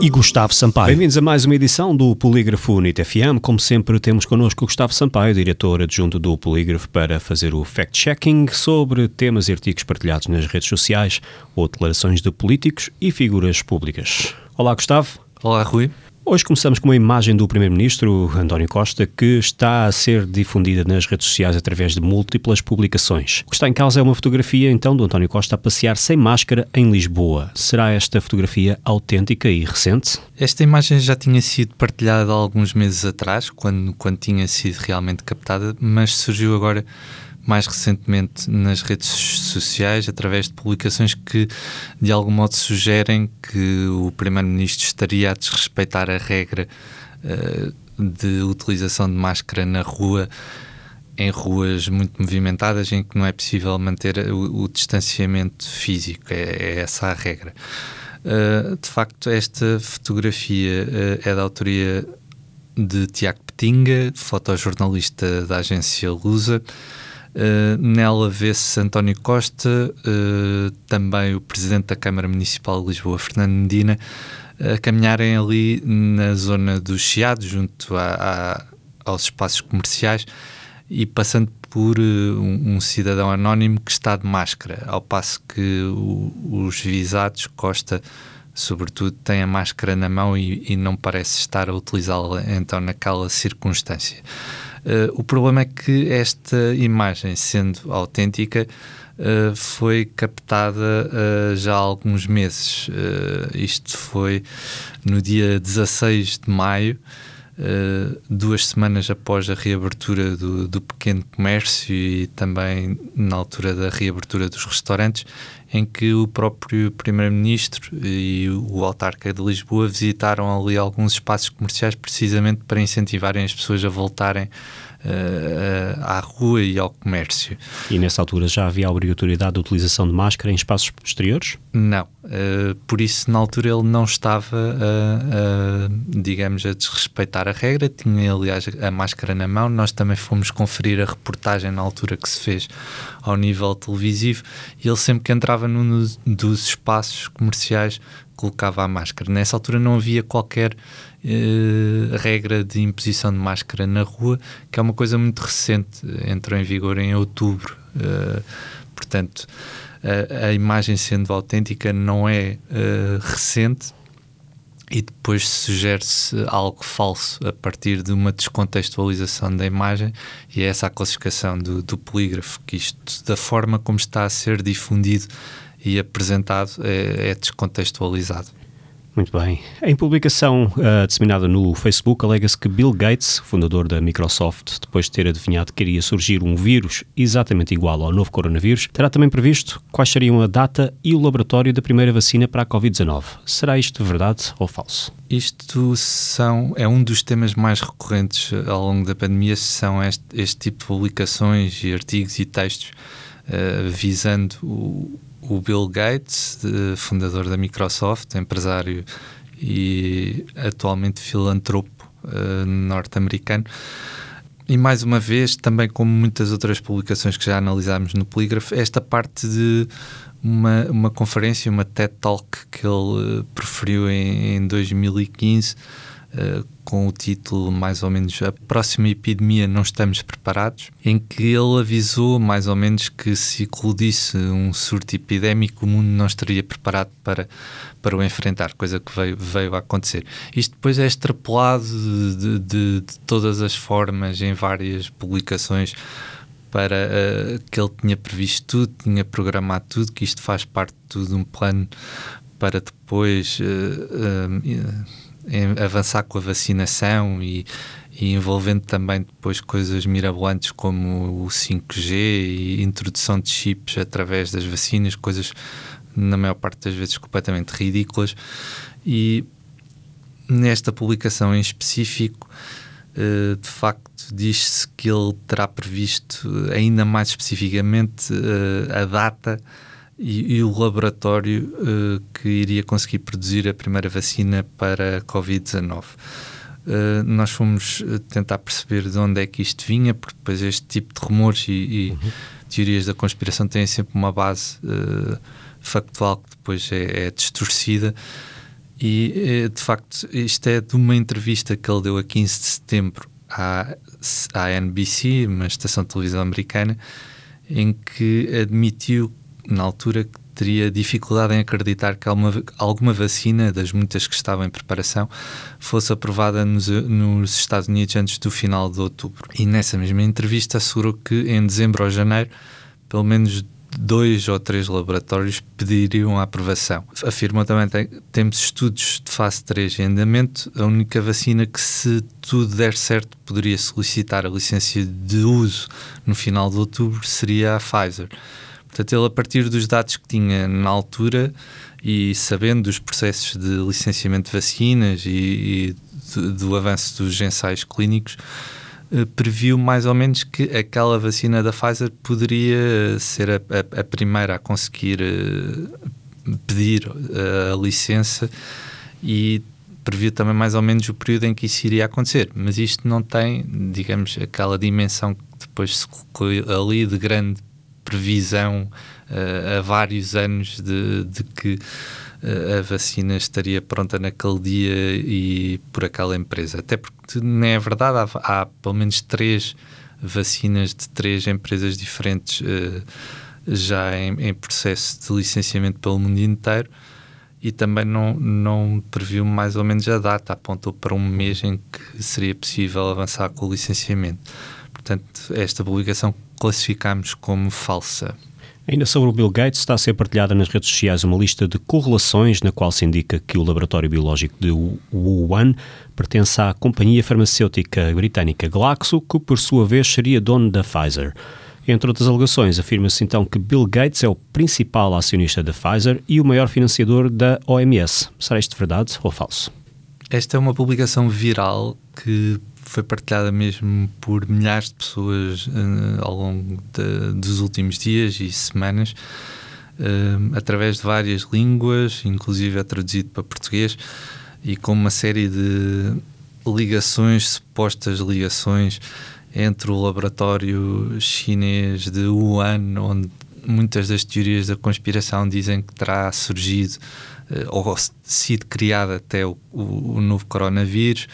e Gustavo Sampaio. Bem-vindos a mais uma edição do Polígrafo Unit FM. Como sempre, temos connosco o Gustavo Sampaio, diretor adjunto do Polígrafo, para fazer o fact-checking sobre temas e artigos partilhados nas redes sociais ou declarações de políticos e figuras públicas. Olá, Gustavo. Olá, Rui. Hoje começamos com uma imagem do Primeiro-Ministro, António Costa, que está a ser difundida nas redes sociais através de múltiplas publicações. O que está em causa é uma fotografia, então, do António Costa a passear sem máscara em Lisboa. Será esta fotografia autêntica e recente? Esta imagem já tinha sido partilhada há alguns meses atrás, quando, quando tinha sido realmente captada, mas surgiu agora mais recentemente nas redes sociais, através de publicações que de algum modo sugerem que o Primeiro-Ministro estaria a desrespeitar a regra uh, de utilização de máscara na rua em ruas muito movimentadas em que não é possível manter o, o distanciamento físico, é, é, essa a regra. Uh, de facto, esta fotografia uh, é da autoria de Tiago Petinga, fotojornalista da agência Lusa, Uh, nela vê-se António Costa, uh, também o Presidente da Câmara Municipal de Lisboa, Fernando Medina, a caminharem ali na zona do Chiado, junto a, a, aos espaços comerciais e passando por uh, um, um, cidadão anónimo que está de máscara, ao passo que o, os visados, Costa, sobretudo, tem a máscara na mão e, e não parece estar a utilizá-la então naquela circunstância. Uh, o problema é que esta imagem, sendo autêntica, uh, foi captada uh, já há alguns meses. isto foi no dia 16 de maio, duas semanas após a reabertura do, do pequeno comércio e também na altura da reabertura dos restaurantes, em que o próprio Primeiro-Ministro e o autarca de Lisboa visitaram ali alguns espaços comerciais precisamente para incentivarem as pessoas a voltarem à rua e ao comércio. E nessa altura já havia a obrigatoriedade de utilização de máscara em espaços exteriores? Não. Uh, por isso, na altura, ele não estava, a, a, digamos, a desrespeitar a regra. Tinha, aliás, a máscara na mão. Nós também fomos conferir a reportagem na altura que se fez ao nível televisivo e ele sempre que entrava num dos espaços comerciais colocava a máscara. Nessa altura não havia qualquer uh, regra de imposição de máscara na rua, que é uma coisa muito recente, entrou em vigor em outubro. Uh, portanto, a, a, imagem sendo autêntica não é uh, recente e depois sugere-se algo falso a partir de uma descontextualização da imagem e é essa a classificação do, do polígrafo, que isto, da forma como está a ser difundido e apresentado, é, é descontextualizado. Muito bem. Em publicação uh, disseminada no Facebook, alega-se que Bill Gates, fundador da Microsoft, depois de ter adivinhado que iria surgir um vírus exatamente igual ao novo coronavírus, terá também previsto quais seriam a data e o laboratório da primeira vacina para a Covid-19. Será isto verdade ou falso? Isto são, é um dos temas mais recorrentes ao longo da pandemia, são este, este tipo de publicações e artigos e textos uh, visando o o Bill Gates, fundador da Microsoft, empresário e atualmente filantropo uh, norte-americano. E mais uma vez, também como muitas outras publicações que já analisámos no Polígrafo, esta parte de uma, uma conferência, uma TED Talk que ele uh, proferiu em, em 2015 uh, com o título mais ou menos A Próxima Epidemia Não Estamos Preparados, em que ele avisou mais ou menos que se eclodisse um surto epidémico, o mundo não estaria preparado para, para o enfrentar, coisa que veio, veio a acontecer. Isto depois é extrapolado de, de, de todas as formas em várias publicações para uh, que ele tinha previsto tudo, tinha programado tudo, que isto faz parte de tudo um plano para depois uh, uh, avançar com a vacinação e, e, envolvendo também depois coisas mirabolantes como o 5G e introdução de chips através das vacinas, coisas na maior parte das vezes completamente ridículas. E nesta publicação em específico Uh, de facto, diz-se que ele terá previsto ainda mais especificamente uh, a data e, e o laboratório uh, que iria conseguir produzir a primeira vacina para a Covid-19. Uh, nós fomos tentar perceber de onde é que isto vinha, porque depois este tipo de rumores e, e uhum. teorias da conspiração têm sempre uma base uh, factual que depois é, é distorcida. E de facto, isto é de uma entrevista que ele deu a 15 de setembro à, à NBC, uma estação de televisão americana, em que admitiu na altura que teria dificuldade em acreditar que alguma, alguma vacina, das muitas que estavam em preparação, fosse aprovada nos, nos, Estados Unidos antes do final de outubro. E nessa mesma entrevista assegurou que em dezembro ou janeiro, pelo menos dois ou três laboratórios pediriam a aprovação. Afirmam também que temos estudos de fase 3 em andamento. A única vacina que, se tudo der certo, poderia solicitar a licença de uso no final de outubro seria a Pfizer. Portanto, ele, a partir dos dados que tinha na altura e sabendo dos processos de licenciamento de vacinas e, e do, do avanço dos ensaios clínicos, eh, previu mais ou menos que aquela vacina da Pfizer poderia ser a, a, a primeira a conseguir uh, pedir a licença e previu também mais ou menos o período em que isso iria acontecer. Mas isto não tem, digamos, aquela dimensão que depois se colocou ali de grande previsão uh, há vários anos de, de que a vacina estaria pronta naquele dia e por aquela empresa. Até porque não é verdade, há, há pelo menos três vacinas de três empresas diferentes uh, já em, em, processo de licenciamento pelo mundo inteiro e também não, não previu mais ou menos a data, apontou para um mês em que seria possível avançar com o licenciamento. Portanto, esta publicação classificamos como falsa. Ainda sobre o Bill Gates, está a ser partilhada nas redes sociais uma lista de correlações na qual se indica que o laboratório biológico de Wuhan pertence à companhia farmacêutica britânica Glaxo, que por sua vez seria dono da Pfizer. Entre outras alegações, afirma-se então que Bill Gates é o principal acionista da Pfizer e o maior financiador da OMS. Será isto verdade ou falso? Esta é uma publicação viral que foi partilhada mesmo por milhares de pessoas uh, ao longo de, dos últimos dias e semanas, uh, através de várias línguas, inclusive é traduzido para português, e com uma série de ligações, supostas ligações entre o laboratório chinês de Wuhan, onde muitas das teorias da conspiração dizem que terá surgido uh, ou sido criado até o, o, o novo coronavírus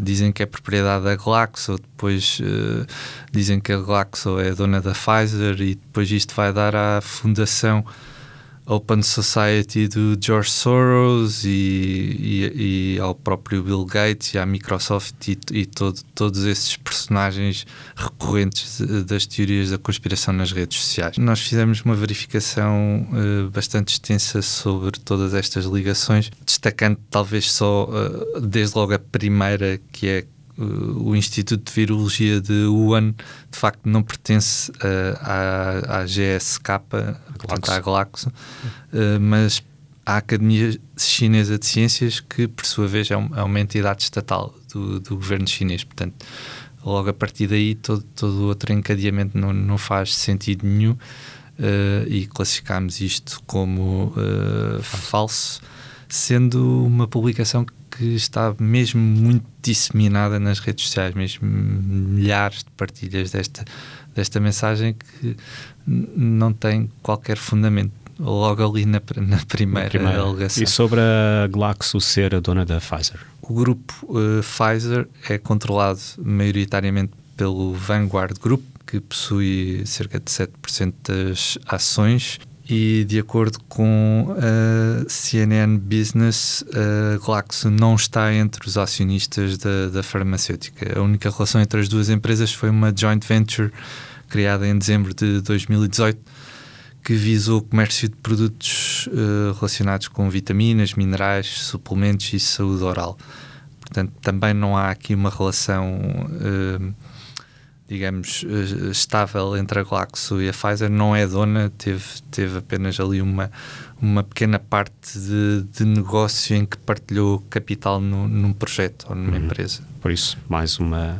dizem que é propriedade da Glaxo, depois uh, dizem que a Glaxo é dona da Pfizer e depois isto vai dar à fundação Open Society do George Soros e, e, e, ao próprio Bill Gates e à Microsoft e, e todo, todos esses personagens recorrentes das teorias da conspiração nas redes sociais. Nós fizemos uma verificação uh, bastante extensa sobre todas estas ligações, destacando talvez só, uh, desde logo a primeira, que é o Instituto de Virologia de Wuhan de facto não pertence uh, à, à GSK, portanto à Glaxo, uh, mas à Academia Chinesa de Ciências, que por sua vez é, um, é uma entidade estatal do, do, governo chinês. Portanto, logo a partir daí, todo, todo outro encadeamento não, não faz sentido nenhum uh, e classificamos isto como falso, sendo uma publicação que está mesmo muito disseminada nas redes sociais, mesmo milhares de partilhas desta, desta mensagem que não tem qualquer fundamento. Logo ali na, na, primeira, na primeira alegação. E sobre a Glaxo ser a dona da Pfizer? O grupo uh, Pfizer é controlado maioritariamente pelo Vanguard Group, que possui cerca de 7% das ações e de acordo com a CNN Business, a Glaxo não está entre os acionistas da, da farmacêutica. A única relação entre as duas empresas foi uma joint venture criada em dezembro de 2018 que visou o comércio de produtos uh, relacionados com vitaminas, minerais, suplementos e saúde oral. Portanto, também não há aqui uma relação uh, digamos, eh, estável entre a Glaxo e a Pfizer, não é dona, teve, teve apenas ali uma, uma pequena parte de, de negócio em que partilhou capital no, num projeto ou numa uhum. empresa. Por isso, mais uma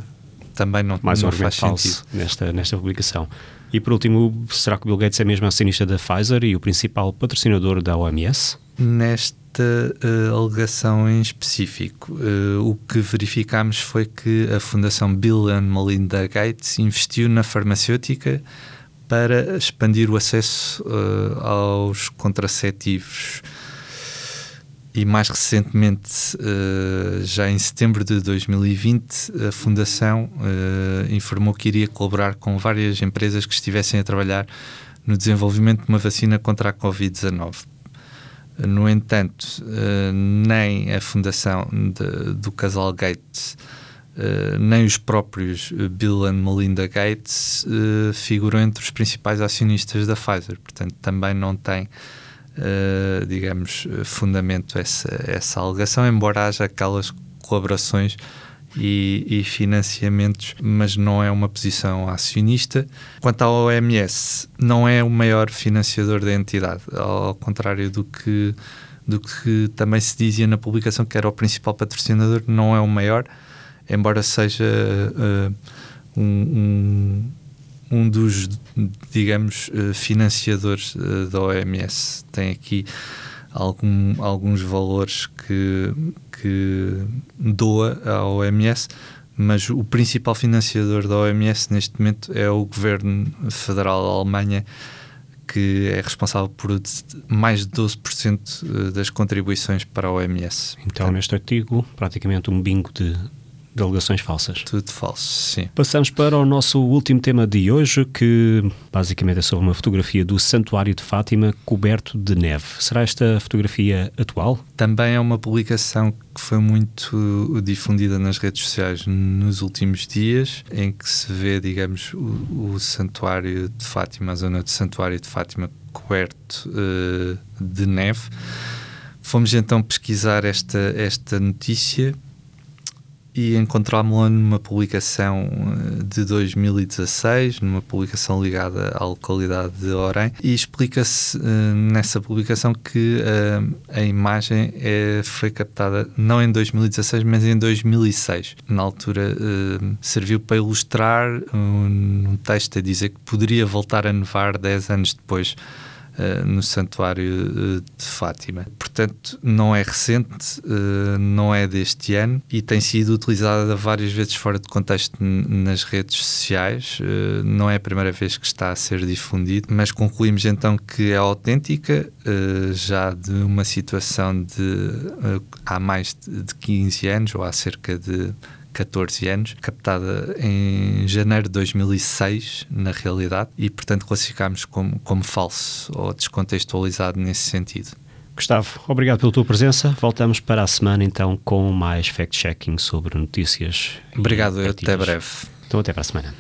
também não, mais não um faz sentido. nesta, nesta publicação. E por último, será que o Bill Gates é mesmo acionista da Pfizer e o principal patrocinador da OMS? Nesta uh, alegação em específico, uh, o que verificámos foi que a Fundação Bill and Melinda Gates investiu na farmacêutica para expandir o acesso uh, aos contraceptivos e mais recentemente, já em setembro de 2020, a Fundação informou que iria colaborar com várias empresas que estivessem a trabalhar no desenvolvimento de uma vacina contra a Covid-19. No entanto, uh, nem a Fundação de, do casal Gates, nem os próprios Bill and Melinda Gates figuram entre os principais acionistas da Pfizer. Portanto, também não tem digamos, fundamento essa, essa alegação, embora haja aquelas colaborações e, e, financiamentos, mas não é uma posição acionista. Quanto à OMS, não é o maior financiador da entidade, ao contrário do que, do que também se dizia na publicação, que era o principal patrocinador, não é o maior, embora seja uh, um, um um dos, digamos, eh, financiadores eh, da OMS. Tem aqui algum, alguns valores que, que doa à OMS, mas o principal financiador da OMS neste momento é o governo federal da Alemanha, que é responsável por mais de 12% eh, das contribuições para a OMS. Então, neste artigo, praticamente um bingo de de alegações falsas. Tudo falso, sim. Passamos para o nosso último tema de hoje, que basicamente é sobre uma fotografia do Santuário de Fátima coberto de neve. Será esta fotografia atual? Também é uma publicação que foi muito difundida nas redes sociais nos últimos dias, em que se vê, digamos, o, o Santuário de Fátima, a zona do Santuário de Fátima coberto uh, de neve. Fomos então pesquisar esta, esta notícia e encontramos-la numa publicação eh, de 2016, numa publicação ligada à localidade de Orem, e explica-se uh, nessa publicação que uh, a imagem é, foi captada não em 2016, mas em 2006. Na altura serviu para ilustrar um, um texto a dizer que poderia voltar a nevar 10 anos depois uh, no Santuário uh, de Fátima. Portanto, não é recente, uh, não é deste ano e tem sido utilizada várias vezes fora de contexto nas redes sociais. não é a primeira vez que está a ser difundido, mas concluímos então que é autêntica, já de uma situação de há mais de 15 anos ou há cerca de 14 anos, captada em janeiro de 2006, na realidade, e portanto classificámos como, como falso ou descontextualizado nesse sentido. Gustavo, obrigado pela tua presença. Voltamos para a semana então com mais fact-checking sobre notícias. Obrigado, até breve. Então até para a semana.